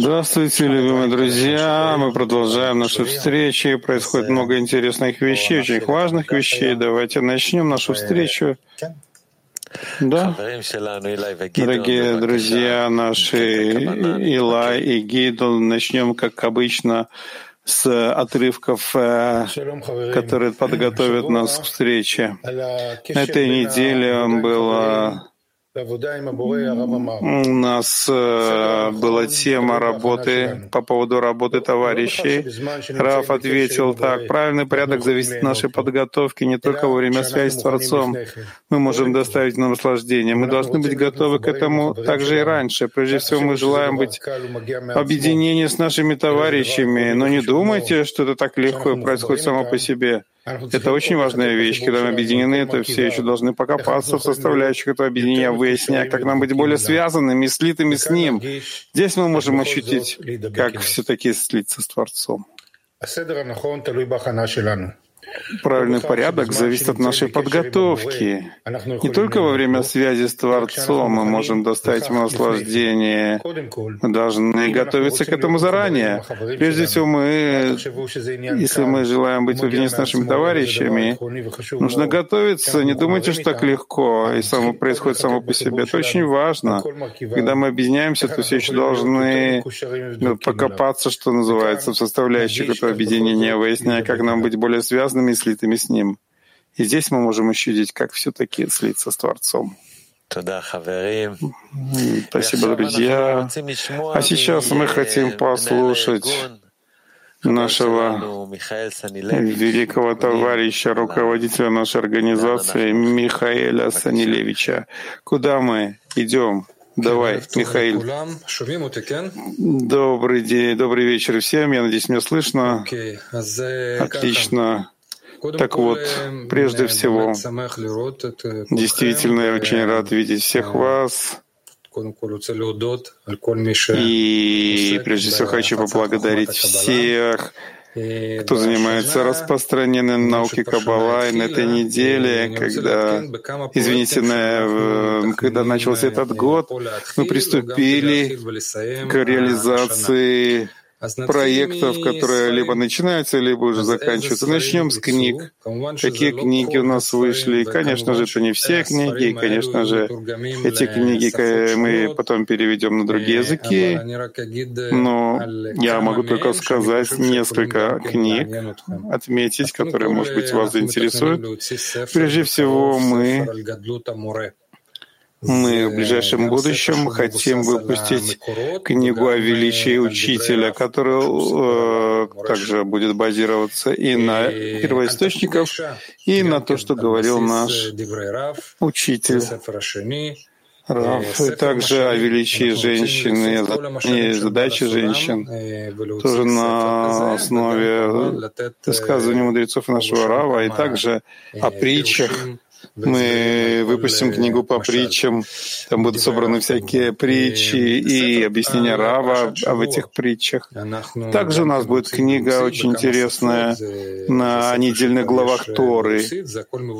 Здравствуйте, любимые друзья. Мы продолжаем наши встречи. Происходит много интересных вещей, очень важных вещей. Давайте начнем нашу встречу. Да, дорогие друзья наши, Илай и Гидл, начнем, как обычно, с отрывков, э, которые подготовят нас к встрече. На этой неделе было у нас э, была тема работы по поводу работы товарищей. Раф ответил так. Правильный порядок зависит от нашей подготовки не только во время связи с Творцом. Мы можем доставить нам наслаждение. Мы должны быть готовы к этому также и раньше. Прежде всего, мы желаем быть объединение с нашими товарищами. Но не думайте, что это так легко и происходит само по себе. Это очень важная вещь. Когда мы объединены, то все еще должны покопаться в составляющих этого объединения, выясняя, как нам быть более связанными, слитыми с Ним. Здесь мы можем ощутить, как все-таки слиться с Творцом. Правильный порядок зависит от нашей подготовки. Не только во время связи с Творцом мы можем доставить ему наслаждение. Мы должны готовиться к этому заранее. Прежде всего, мы, если мы желаем быть в с нашими товарищами, нужно готовиться. Не думайте, что так легко и само происходит само по себе. Это очень важно. Когда мы объединяемся, то все еще должны ну, покопаться, что называется, в составляющих этого объединения, выясняя, как нам быть более связанными связанными и слитыми с Ним. И здесь мы можем ощутить, как все-таки слиться с Творцом. Спасибо, друзья. А сейчас мы хотим послушать нашего великого товарища, руководителя нашей организации Михаэля Санилевича. Куда мы идем? Давай, Михаил. Добрый день, добрый вечер всем. Я надеюсь, меня слышно. Отлично. Так вот, прежде всего, действительно, я очень рад видеть всех вас. И прежде всего хочу поблагодарить всех, кто занимается распространением науки Каббала. И на этой неделе, когда, извините, на, когда начался этот год, мы приступили к реализации проектов, которые либо начинаются, либо уже заканчиваются. Начнем с книг. Какие книги у нас вышли? Конечно же, это не все книги, и, конечно же, эти книги мы потом переведем на другие языки, но я могу только сказать несколько книг, отметить, которые, может быть, вас заинтересуют. Прежде всего, мы мы в ближайшем будущем хотим выпустить книгу о величии учителя, которая э, также будет базироваться и на первоисточниках, и на то, что говорил наш учитель. Раф, и также о величии женщины и задачи женщин, тоже на основе высказывания мудрецов нашего Рава, и также о притчах, мы выпустим книгу по притчам, там будут собраны всякие притчи и объяснения Рава об этих притчах. Также у нас будет книга очень интересная на недельных главах Торы.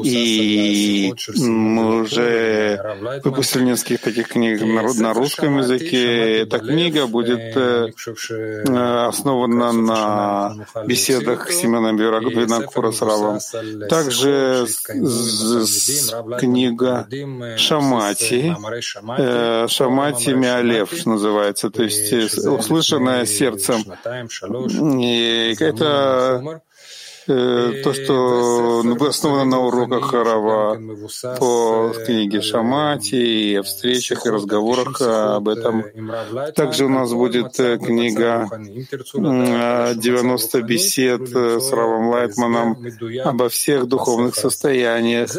И мы уже выпустили несколько таких книг на русском языке. Эта книга будет э, основана на беседах Семена Винокура с Равом. Также книга Шамати, э, Шамати Миалев называется, то есть э, услышанное сердцем. И это то, что основано на уроках Рава по книге Шамати и о встречах и разговорах об этом. Также у нас будет э, книга 90 бесед э, с Равом Лайтманом обо всех духовных состояниях.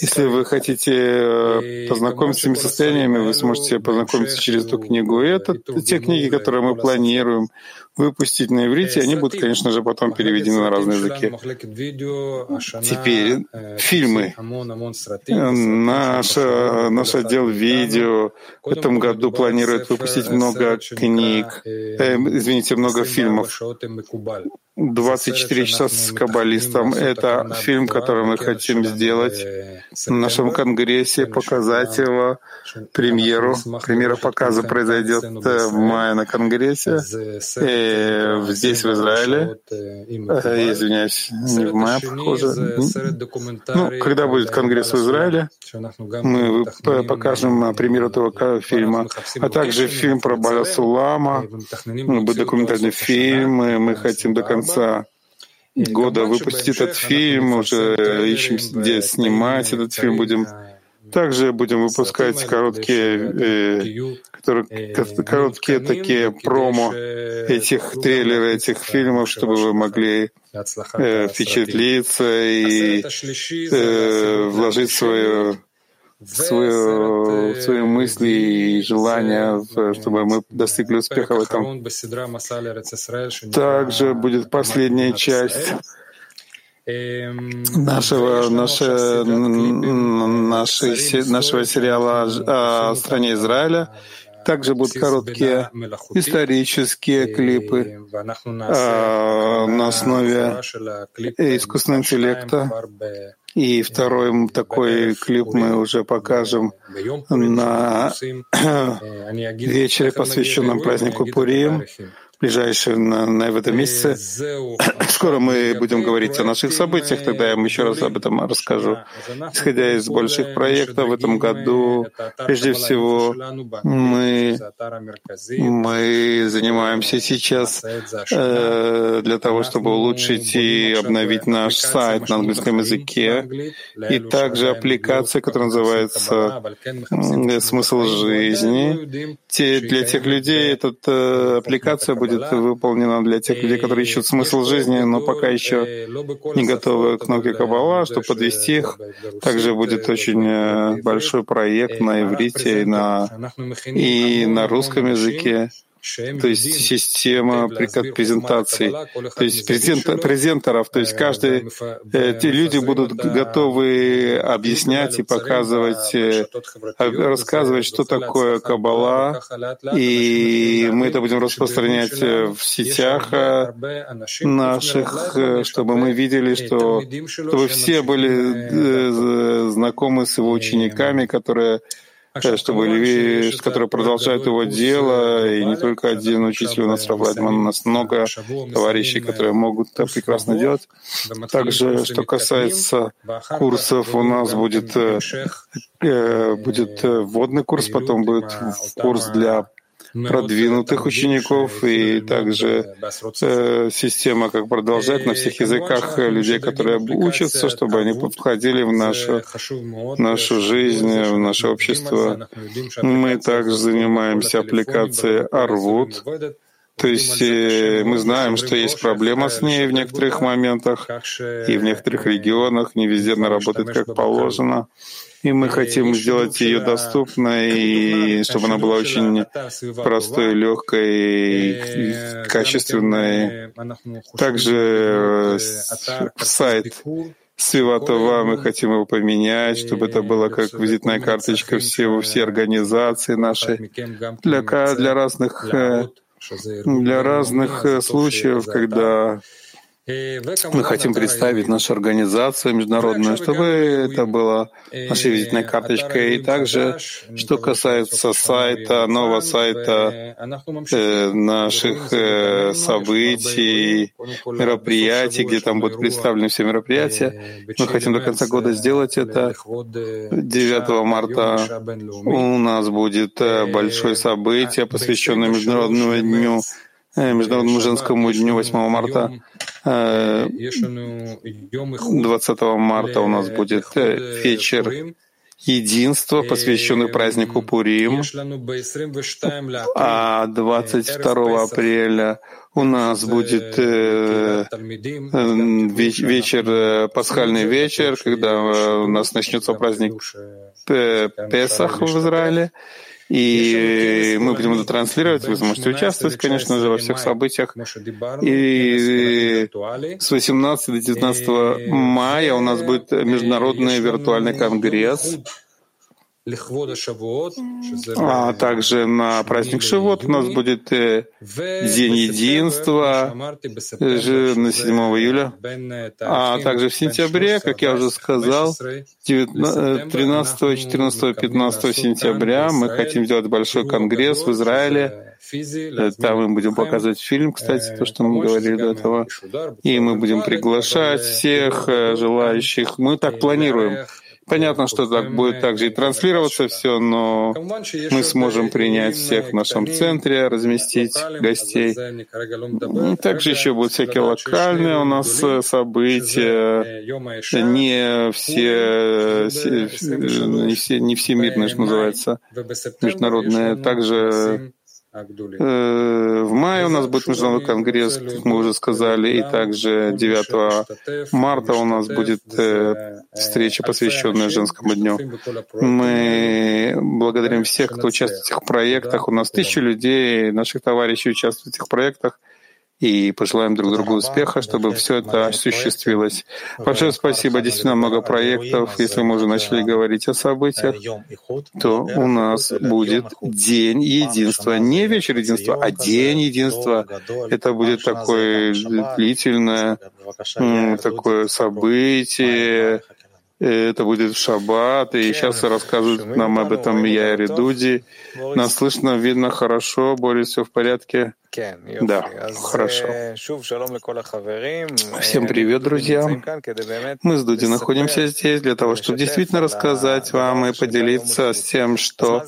Если вы хотите познакомиться с этими состояниями, вы сможете познакомиться через эту книгу. И это те книги, которые мы планируем выпустить на иврите, они будут, конечно же, потом переведены на разные языки. Теперь фильмы. Наш, наш отдел видео в этом году планирует выпустить много книг, э, извините, много фильмов. 24 часа с каббалистом — это фильм, который мы хотим сделать в нашем конгрессе, показать его, премьеру. Премьера показа произойдет в мае на конгрессе, и здесь, в Израиле. Э, извиняюсь, не в мае, похоже. Ну, когда будет конгресс в Израиле, мы покажем премьеру этого фильма, а также фильм про Баля Сулама, будет документальный фильм, и мы хотим до конца конца года выпустить этот фильм, уже ищем, где снимать этот фильм будем. Также будем выпускать короткие, э, которые, короткие такие промо этих трейлеров, этих фильмов, чтобы вы могли э, впечатлиться и э, вложить свое свое, свои мысли и желания, чтобы мы достигли успеха в этом. Также будет последняя часть нашего, наше, нашей, нашего сериала о стране Израиля. Также будут короткие исторические клипы на основе искусственного интеллекта и второй такой клип мы уже покажем на вечере, посвященном празднику Пурим ближайшие на, в этом месяце. Скоро мы будем говорить о наших событиях, тогда я вам еще раз об этом расскажу. Исходя из больших проектов в этом году, прежде всего, мы, мы занимаемся сейчас э, для того, чтобы улучшить и обновить наш сайт на английском языке, и также аппликация, которая называется «Смысл жизни». Те, для тех людей эта э, аппликация будет будет выполнена для тех людей, которые ищут смысл жизни, но пока еще не готовы к науке Каббала, чтобы подвести их. Также будет очень э, большой проект на иврите и на, и на русском языке то есть система презентаций, то есть презент, презентеров, то есть каждый, эти люди будут готовы объяснять и показывать, э, рассказывать, что такое Каббала, и мы это будем распространять в сетях э, наших, э, чтобы мы видели, что чтобы все были знакомы с его учениками, которые чтобы Леви, которые продолжают его дело, и не только один учитель у нас Равладман, у нас много товарищей, которые могут это прекрасно делать. Также, что касается курсов, у нас будет, э, э, будет э, вводный курс, потом будет курс для продвинутых учеников и также э, система, как продолжать на всех языках людей, которые учатся, чтобы они входили в нашу, нашу жизнь, в наше общество. Мы также занимаемся аппликацией Арвуд, то есть э, мы знаем, что есть проблема с ней в некоторых моментах, и в некоторых регионах не везде она работает как положено. И мы хотим сделать ее доступной, и чтобы она была очень простой, легкой качественной. Также э, сайт Свиватова, мы хотим его поменять, чтобы это было как визитная карточка всего, всей организации нашей для, для разных э, для разных э, случаев, когда мы хотим представить нашу организацию международную, чтобы это была нашей визитной карточкой. И также, что касается сайта, нового сайта, э, наших э, событий, мероприятий, где там будут представлены все мероприятия, мы хотим до конца года сделать это. 9 марта у нас будет э, большое событие, посвященное Международному дню Международному женскому дню 8 марта. 20 марта у нас будет вечер. Единства, посвященный празднику Пурим. А 22 апреля у нас будет э, вечер, э, пасхальный вечер, когда э, у нас начнется праздник Песах в Израиле. И мы будем это транслировать, вы сможете участвовать, конечно же, во всех событиях. И с 18 до 19 мая у нас будет международный виртуальный конгресс а также на праздник Шивот у нас будет э, День единства на 7 июля, а также в сентябре, как я уже сказал, 13, 14, 15 сентября мы хотим сделать большой конгресс в Израиле. Э, там мы будем показывать фильм, кстати, то, что мы говорили до этого. И мы будем приглашать всех э, желающих. Мы так планируем. Понятно, что так будет также и транслироваться все, но мы сможем принять всех в нашем центре, разместить гостей. Также еще будут всякие локальные у нас события, не все, не все, не всемирные, что называется, международные. Также в мае у нас будет международный конгресс, как мы уже сказали, и также 9 марта у нас будет э, встреча, посвященная женскому дню. Мы благодарим всех, кто участвует в этих проектах. У нас тысячи людей, наших товарищей участвуют в этих проектах и пожелаем друг другу успеха, чтобы все это осуществилось. Большое спасибо. Действительно много проектов. Если мы уже начали говорить о событиях, то у нас будет День единства. Не вечер единства, а День единства. Это будет такое длительное такое событие, это будет в шаббат, и сейчас расскажут нам об этом Яири Дуди. Нас слышно, видно хорошо, Борис, все в порядке? Да, хорошо. Всем привет, друзья. Мы с Дуди находимся здесь для того, чтобы действительно рассказать вам и поделиться с тем, что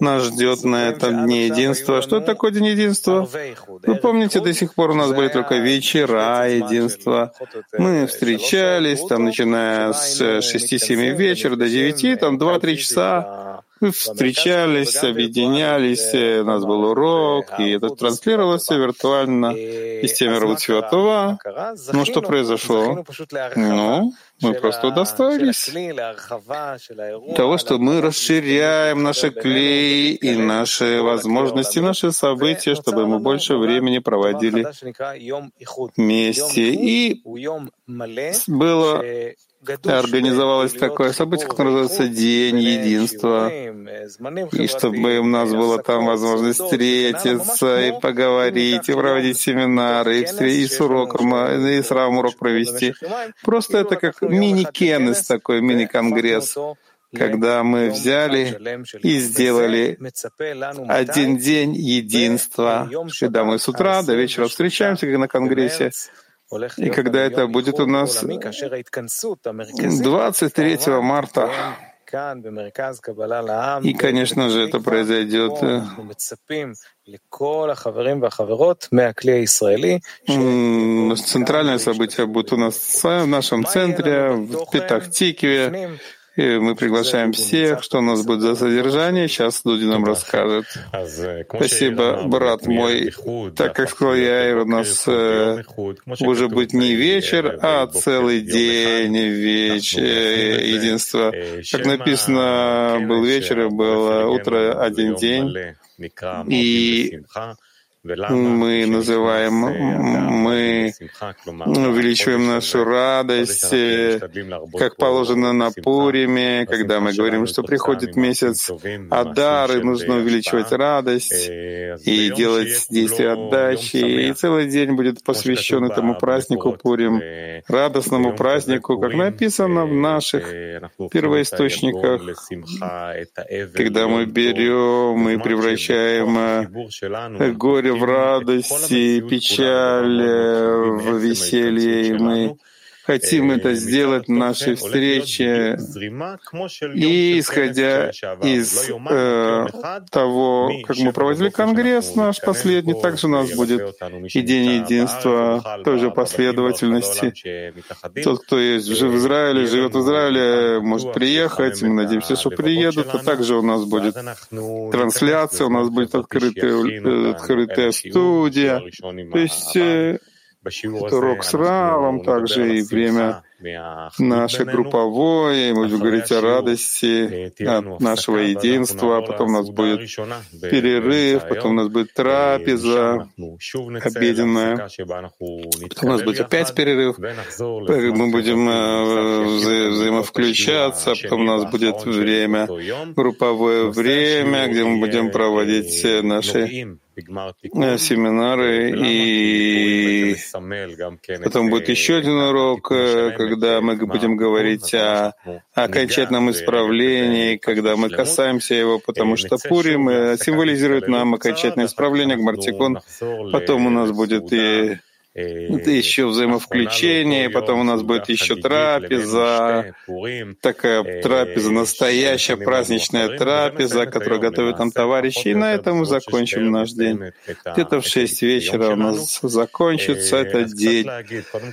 нас ждет на этом Дне Единства. Что такое День Единства? Вы помните, до сих пор у нас были только вечера единства. Мы встречались, там, начиная с 6-7 вечера до 9, там 2-3 часа встречались, объединялись, у нас был урок, и это транслировалось виртуально из темы Святого. Ну, что произошло? Ну, мы просто удостоились того, что мы расширяем наши клей и наши возможности, наши события, чтобы мы больше времени проводили вместе. И было организовалось такое событие, которое называется День Единства, и чтобы у нас была там возможность встретиться и поговорить, и проводить семинары, и, и с уроком, и с равным урок провести. Просто это как мини-кеннес такой, мини-конгресс когда мы взяли и сделали один день единства, когда мы с утра до вечера встречаемся, как на Конгрессе, и когда это будет у нас 23 марта, и, конечно же, это произойдет Центральное событие будет у нас в нашем центре, в Петахтикве, и мы приглашаем всех, что у нас будет за содержание. Сейчас Дуди нам расскажет. Спасибо, брат мой. Так как сказал я, у нас э, уже будет не вечер, а целый день вечер единства. Как написано, был вечер и было утро, один день. И мы называем, мы увеличиваем нашу радость, э, как положено на Пуриме, когда мы говорим, что приходит месяц Адар, и нужно увеличивать радость и делать действия отдачи. И целый день будет посвящен этому празднику Пурим, радостному празднику, как написано в наших первоисточниках, когда мы берем и превращаем э, горе в радость и печаль, в веселье, и мы Хотим это сделать в нашей встрече. И исходя из э, того, как мы проводили конгресс наш последний, также у нас будет и День единства той же последовательности. Тот, кто есть в Израиле, живет в Израиле, может приехать. Мы надеемся, что приедут. А также у нас будет трансляция, у нас будет открытая, открытая студия. То есть э, это урок с Равом, также и время наше групповое, мы будем говорить о радости от нашего единства, потом у нас будет перерыв, потом у нас будет трапеза обеденная, потом у нас будет опять перерыв, мы будем э, вза взаимовключаться, потом у нас будет время, групповое время, где мы будем проводить наши Э, семинары, и потом будет еще один урок, э, когда мы будем говорить о окончательном исправлении, когда мы касаемся его, потому что Пурим э, символизирует нам окончательное исправление, Гмартикон. Потом у нас будет и это еще взаимовключение, потом у нас будет еще трапеза, такая трапеза, настоящая праздничная трапеза, которую готовят нам товарищи, и на этом мы закончим наш день. Где-то в шесть вечера у нас закончится этот день.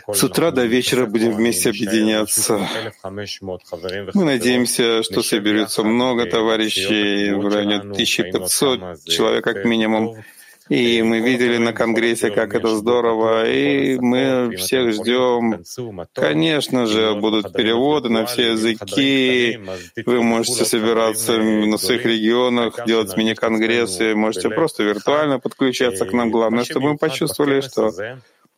С утра до вечера будем вместе объединяться. Мы надеемся, что соберется много товарищей, в районе 1500 человек как минимум. И мы видели на Конгрессе, как это здорово, и мы всех ждем. Конечно же, будут переводы на все языки. Вы можете собираться на своих регионах, делать мини-конгрессы, можете просто виртуально подключаться к нам. Главное, чтобы мы почувствовали, что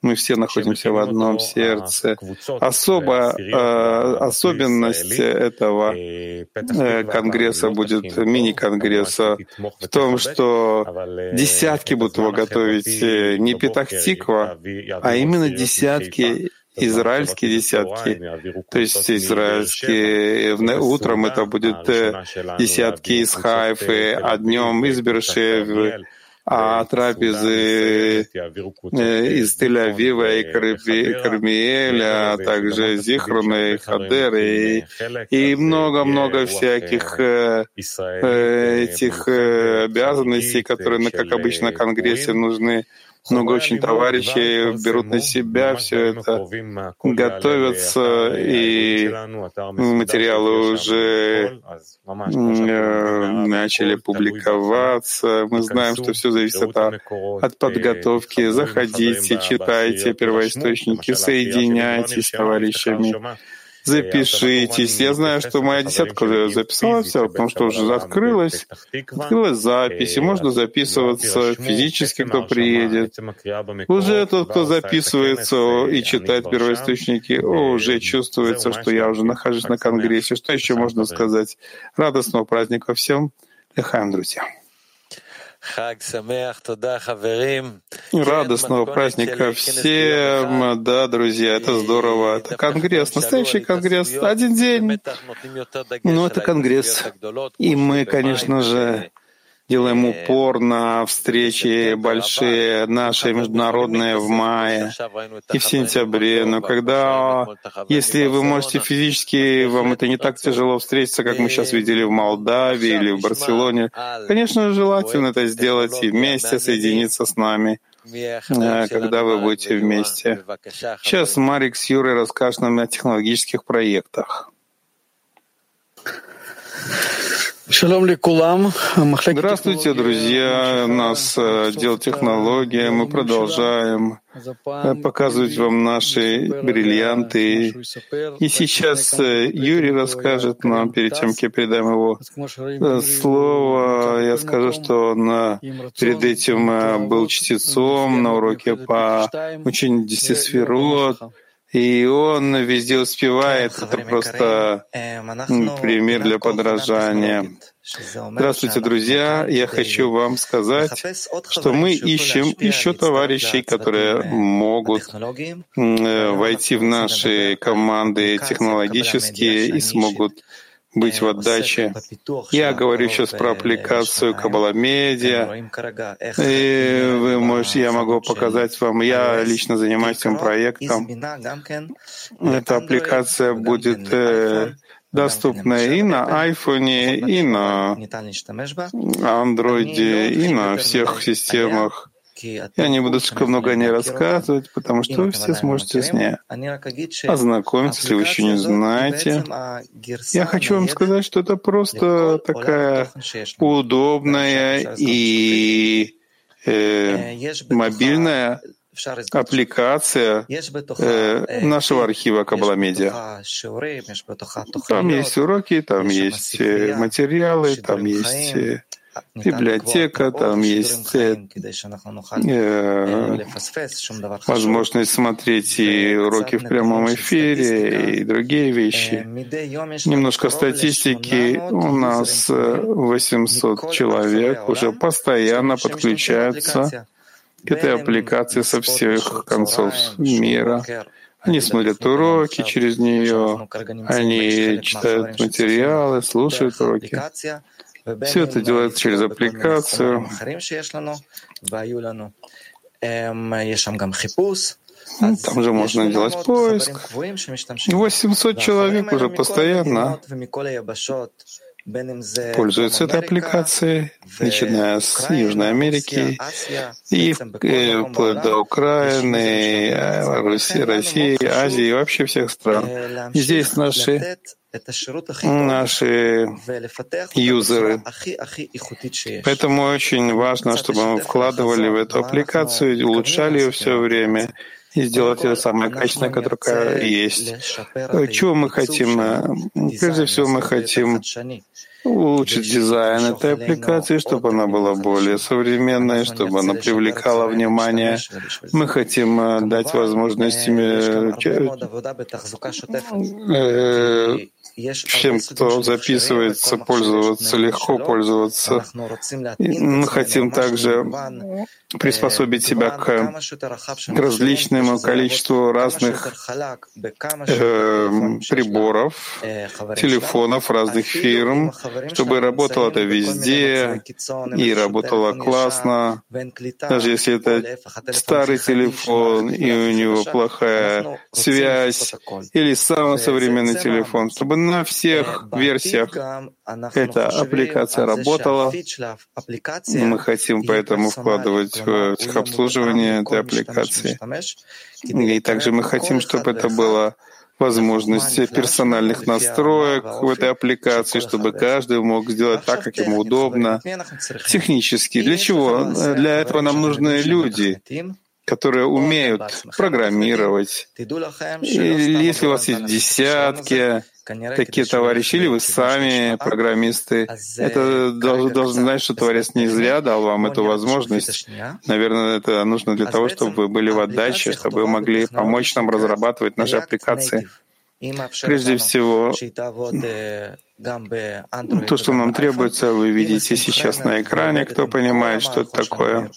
мы все находимся в одном сердце. Особо, э, особенность этого э, конгресса будет, мини-конгресса, в том, что десятки будут его готовить э, не Петахтиква, а именно десятки израильские десятки, то есть израильские, утром это будет десятки из Хайфы, а днем из Бершевы, а трапезы из Тель-Авива и Кармиэля, а также Зихрона и Хадеры, и много-много всяких э, э, этих э, обязанностей, которые, как обычно, Конгрессе нужны много очень товарищей берут на себя все это, готовятся, и материалы уже начали публиковаться. Мы знаем, что все зависит от, от подготовки. Заходите, читайте первоисточники, соединяйтесь с товарищами запишитесь. Я знаю, что моя десятка уже записала все, потому что уже открылась, открылась запись, и можно записываться физически, кто приедет. Уже тот, кто записывается и читает первоисточники, уже чувствуется, что я уже нахожусь на Конгрессе. Что еще можно сказать? Радостного праздника всем. Лехаем, друзья. Радостного праздника всем, да, друзья, это здорово. Это конгресс, настоящий конгресс, один день. Но это конгресс. И мы, конечно же, делаем упор на встречи большие наши международные в мае и в сентябре. Но когда, если вы можете физически, вам это не так тяжело встретиться, как мы сейчас видели в Молдавии или в Барселоне, конечно, желательно это сделать и вместе соединиться с нами э, когда вы будете вместе. Сейчас Марик с Юрой расскажет нам о технологических проектах. Здравствуйте, друзья. У нас отдел технологии. Мы продолжаем э, показывать вам наши бриллианты. И сейчас э, Юрий расскажет нам, перед тем, как я передам его э, слово, я скажу, что он перед этим был чтецом на уроке по учению десятисферот. И он везде успевает. Это просто пример для подражания. Здравствуйте, друзья. Я хочу вам сказать, что мы ищем еще товарищей, которые могут войти в наши команды технологические и смогут быть в отдаче. Я говорю сейчас про аппликацию Кабала Медиа. И вы можете, я могу показать вам, я лично занимаюсь этим проектом. Эта аппликация будет э, доступна и на iPhone, и на Android, и на всех системах я не буду слишком много о ней рассказывать, потому что вы все сможете с ней ознакомиться, если вы еще не знаете. Я хочу вам сказать, что это просто такая удобная и э, мобильная аппликация э, нашего архива Кабала Медиа. Там есть уроки, там есть э, материалы, там есть э, библиотека, там есть э, возможность смотреть и уроки в прямом эфире, и другие вещи. Немножко статистики. У нас 800 человек уже постоянно подключаются к этой аппликации со всех концов мира. Они смотрят уроки через нее, они читают материалы, слушают уроки. Все это делается через аппликацию. Ну, там же можно делать поиск. 800 человек уже постоянно пользуются этой аппликацией, начиная с Южной Америки и э, вплоть до Украины, э, России, России, Азии и вообще всех стран. И здесь наши наши юзеры. Поэтому очень важно, чтобы мы вкладывали в эту аппликацию, улучшали ее все время и сделать ее самое качественное, которое есть. Чего мы хотим? Прежде всего, мы хотим улучшить дизайн этой аппликации, чтобы она была более современной, чтобы она привлекала внимание. Мы хотим э, дать возможность всем, кто записывается, пользоваться, легко пользоваться. Мы хотим также приспособить себя к, к различному количеству разных э, приборов, телефонов разных фирм, чтобы работало это везде и работало классно. Даже если это старый телефон и у него плохая связь, или самый современный телефон, чтобы на всех версиях эта аппликация работала. Мы хотим поэтому вкладывать в техобслуживание этой аппликации. И также мы хотим, чтобы это было возможности персональных настроек в этой аппликации, чтобы каждый мог сделать так, как ему удобно, технически. Для чего? Для этого нам нужны люди, которые умеют программировать. И если у вас есть десятки такие товарищи, или вы сами программисты, это должны, знать, что Творец не зря дал вам эту возможность. Наверное, это нужно для того, чтобы вы были в отдаче, чтобы вы могли помочь нам разрабатывать наши аппликации. Прежде всего, то, что нам требуется, вы видите сейчас на экране, кто понимает, что это такое.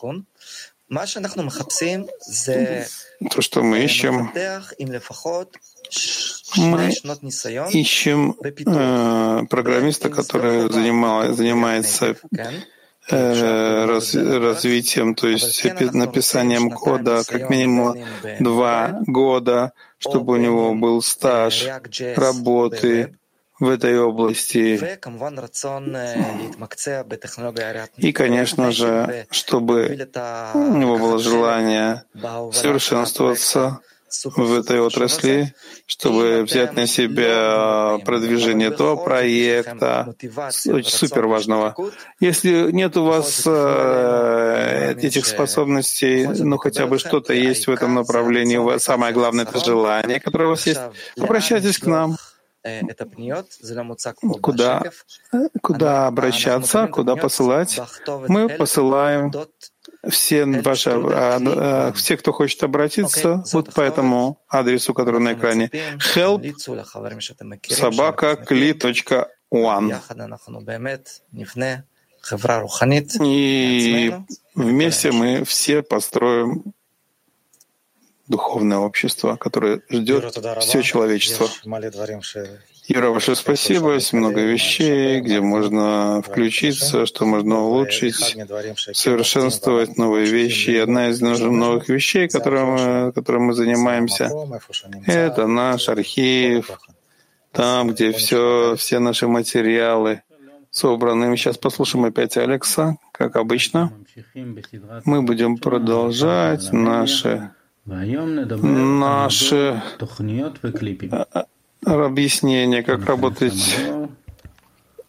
То, что мы ищем, мы ищем э, программиста, который занимал, занимается э, раз, развитием, то есть написанием кода как минимум два года, чтобы у него был стаж работы в этой области. И, конечно же, чтобы у него было желание совершенствоваться в этой отрасли, чтобы взять на себя продвижение этого проекта, супер важного. Если нет у вас э, этих способностей, ну хотя бы что-то есть в этом направлении, самое главное — это желание, которое у вас есть, обращайтесь к нам. Куда, куда обращаться, куда посылать? Мы посылаем все ваши, а, а, все, кто хочет обратиться, вот по этому адресу, который на экране. help собака one. И вместе мы все построим духовное общество, которое ждет все человечество. Юра, большое спасибо. Есть много вещей, где можно включиться, что можно улучшить, совершенствовать новые вещи. И одна из новых вещей, которым мы, которым мы занимаемся, это наш архив, там, где все, все наши материалы собраны. Мы сейчас послушаем опять Алекса, как обычно. Мы будем продолжать наши наши объяснение, как работать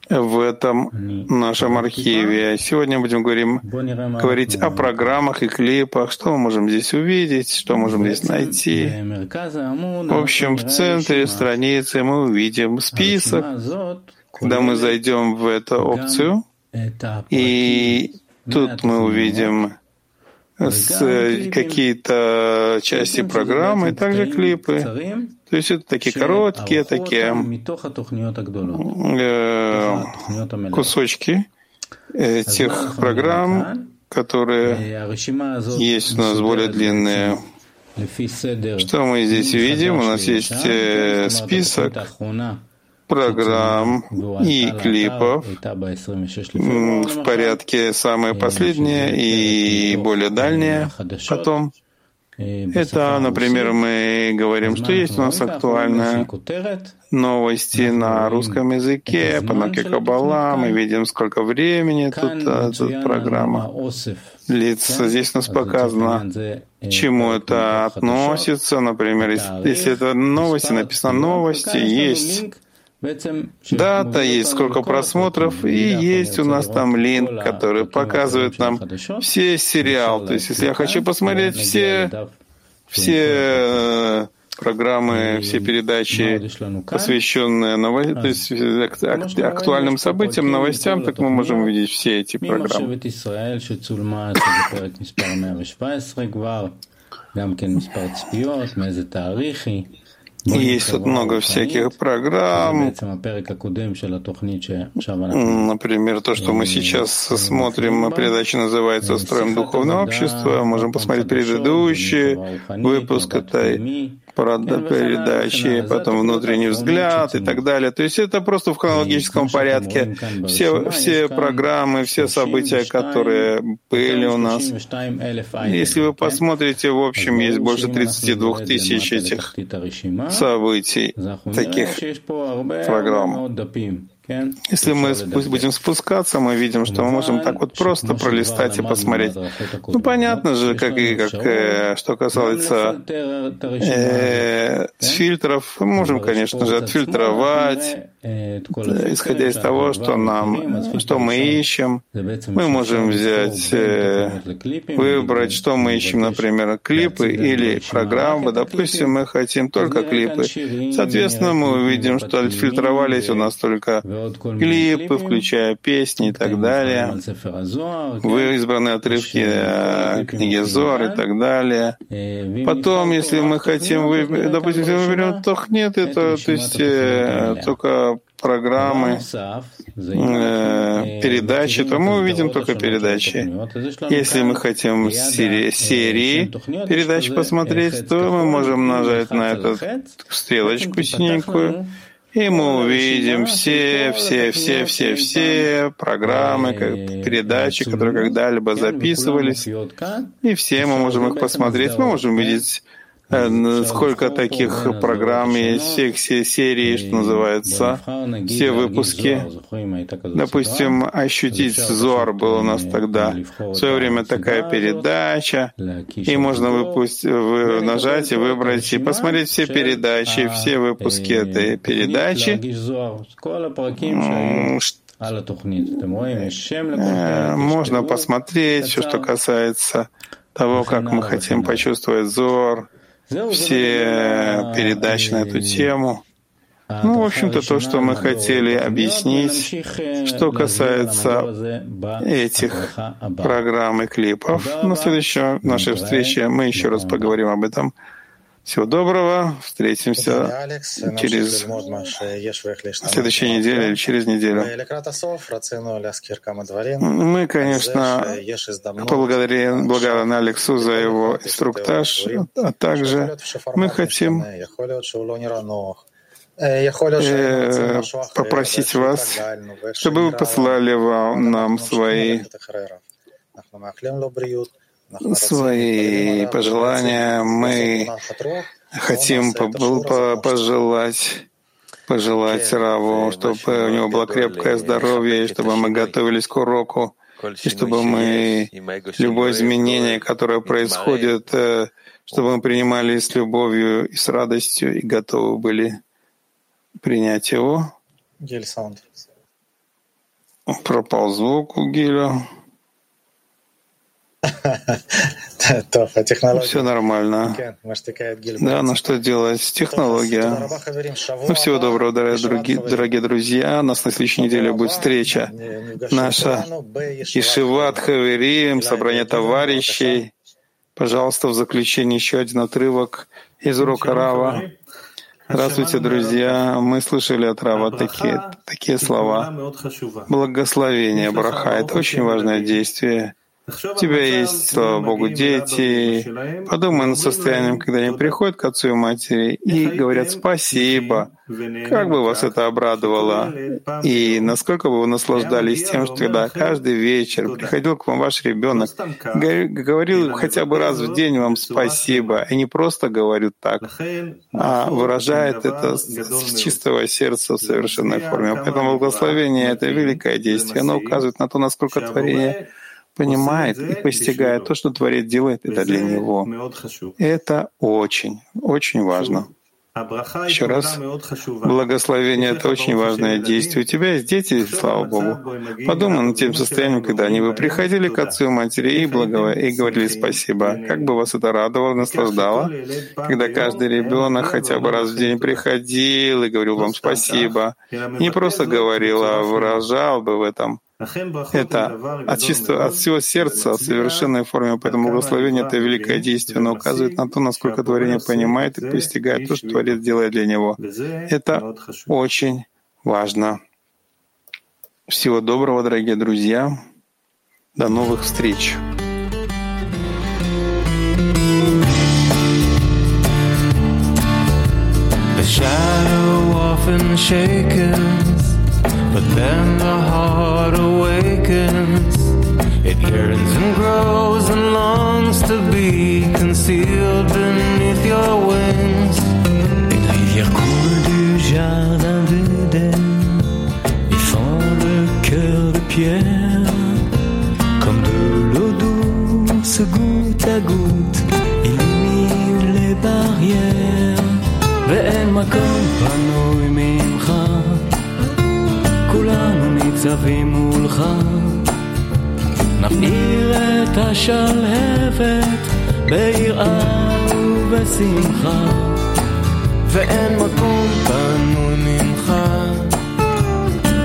в этом нашем архиве. Сегодня будем говорим, говорить о программах и клипах, что мы можем здесь увидеть, что можем здесь найти. В общем, в центре страницы мы увидим список, когда мы зайдем в эту опцию, и тут мы увидим какие-то части программы, также клипы. То есть это такие короткие, такие э, кусочки этих программ, которые есть у нас более длинные. Что мы здесь видим? У нас есть э, список программ и клипов. в порядке. Самые последние и более дальние потом. Это, например, мы говорим, что есть у нас актуальные новости на русском языке, по Ноке Каббала, мы видим, сколько времени тут, а, тут программа. Длится. Здесь у нас показано, к чему это относится. Например, если это новости, написано новости, есть Дата, есть сколько просмотров, и есть у нас там линк, который показывает нам все сериал. То есть, если я хочу посмотреть все, все э, программы, все передачи, посвященные ново... то есть, актуальным событиям, новостям, так мы можем увидеть все эти программы. Есть тут много всяких программ. Например, то, что мы сейчас смотрим, передача называется «Строим духовное общество». Можем посмотреть предыдущий выпуск этой передачи, потом внутренний взгляд и так далее. То есть это просто в хронологическом порядке. Все, все программы, все события, которые были у нас. Если вы посмотрите, в общем, есть больше 32 тысяч этих событий, таких программ. Если мы будем спускаться, мы видим, что мы можем так вот просто пролистать и посмотреть. Ну, понятно же, как и как, э, что касается э, фильтров, мы можем, конечно же, отфильтровать, э, исходя из того, что нам, что мы ищем. Мы можем взять, э, выбрать, что мы ищем, например, клипы или программы. Допустим, мы хотим только клипы. Соответственно, мы увидим, что отфильтровались у нас только клипы, включая песни и так далее. Вы избраны отрывки э, книги Зор и так далее. Потом, если мы хотим, вы, допустим, если мы берем Тохнет, это то есть э, только программы, э, передачи, то мы увидим только передачи. Если мы хотим серии, серии передач посмотреть, то мы можем нажать на эту стрелочку синенькую, и мы увидим все, все, все, все, все программы, передачи, которые когда-либо записывались. И все мы можем их посмотреть. Мы можем видеть Э, сколько таких программ есть, все, все серии, что называется, все выпуски. Допустим, «Ощутить Зор» был у нас тогда. В свое время такая передача, и можно выпустить, вы, нажать и выбрать, и посмотреть все передачи, все выпуски этой передачи, э, можно посмотреть все, что касается того, как мы хотим почувствовать Зор, все передачи на эту тему. Ну, в общем-то, то, что мы хотели объяснить, что касается этих программ и клипов. На следующей нашей встрече мы еще раз поговорим об этом. Всего доброго. Встретимся через следующей неделе или через неделю. Мы, конечно, благодарим, благодарны Алексу за его инструктаж, а также мы хотим э, попросить вас, чтобы вы послали вам, нам свои свои пожелания. Мы хотим пожелать пожелать Раву, чтобы у него было крепкое здоровье, и чтобы мы готовились к уроку, и чтобы мы любое изменение, которое происходит, э, чтобы мы принимали с любовью и с радостью и готовы были принять его. Пропал звук у Гиля. А Все нормально. Да, ну что делать? Технология. Ну, всего доброго, дорогие, дорогие друзья. У нас на следующей неделе будет встреча. Наша Ишиват Хаверим, собрание товарищей. Пожалуйста, в заключение еще один отрывок из урока Рава. Здравствуйте, друзья. Мы слышали от Рава такие, такие слова. Благословение, браха — это очень важное действие. У тебя есть, слава Богу, дети. Подумай над состоянием, когда они приходят к отцу и матери и говорят «спасибо». Как бы вас это обрадовало? И насколько бы вы наслаждались тем, что когда каждый вечер приходил к вам ваш ребенок, говорил хотя бы раз в день вам «спасибо», и не просто говорит так, а выражает это с чистого сердца в совершенной форме. Поэтому благословение — это великое действие. Оно указывает на то, насколько творение — понимает и постигает то, что Творец делает, это для него. Это очень, очень важно. Еще раз, благословение — это очень важное действие. У тебя есть дети, слава Богу. Подумай над тем состоянием, когда они бы приходили к отцу и матери и, благо... и говорили спасибо. Как бы вас это радовало, наслаждало, когда каждый ребенок хотя бы раз в день приходил и говорил вам спасибо. Не просто говорил, а выражал бы в этом это от, чистого, от всего сердца, в совершенной форме. Поэтому благословение — это великое действие, но указывает на то, насколько творение понимает и постигает то, что Творец делает для него. Это очень важно. Всего доброго, дорогие друзья. До новых встреч. The shadow often shaken But then the heart awakens, it yearns and grows and longs to be concealed beneath your wings. Une rivière coule du jardin d'Éden, et fend le cœur de pierre, comme de l'eau douce, goutte à goutte, illumine les barrières. Mais Veine-moi comme ניצבים מולך. נפעיר את השלהבת ביראה ובשמחה, ואין מקום פנוי ממך.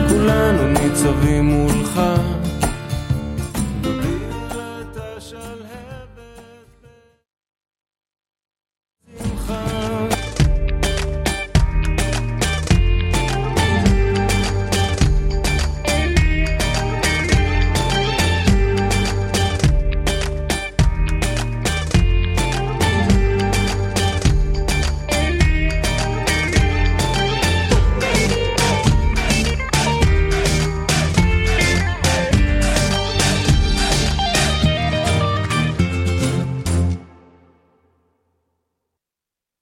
כולנו ניצבים מולך.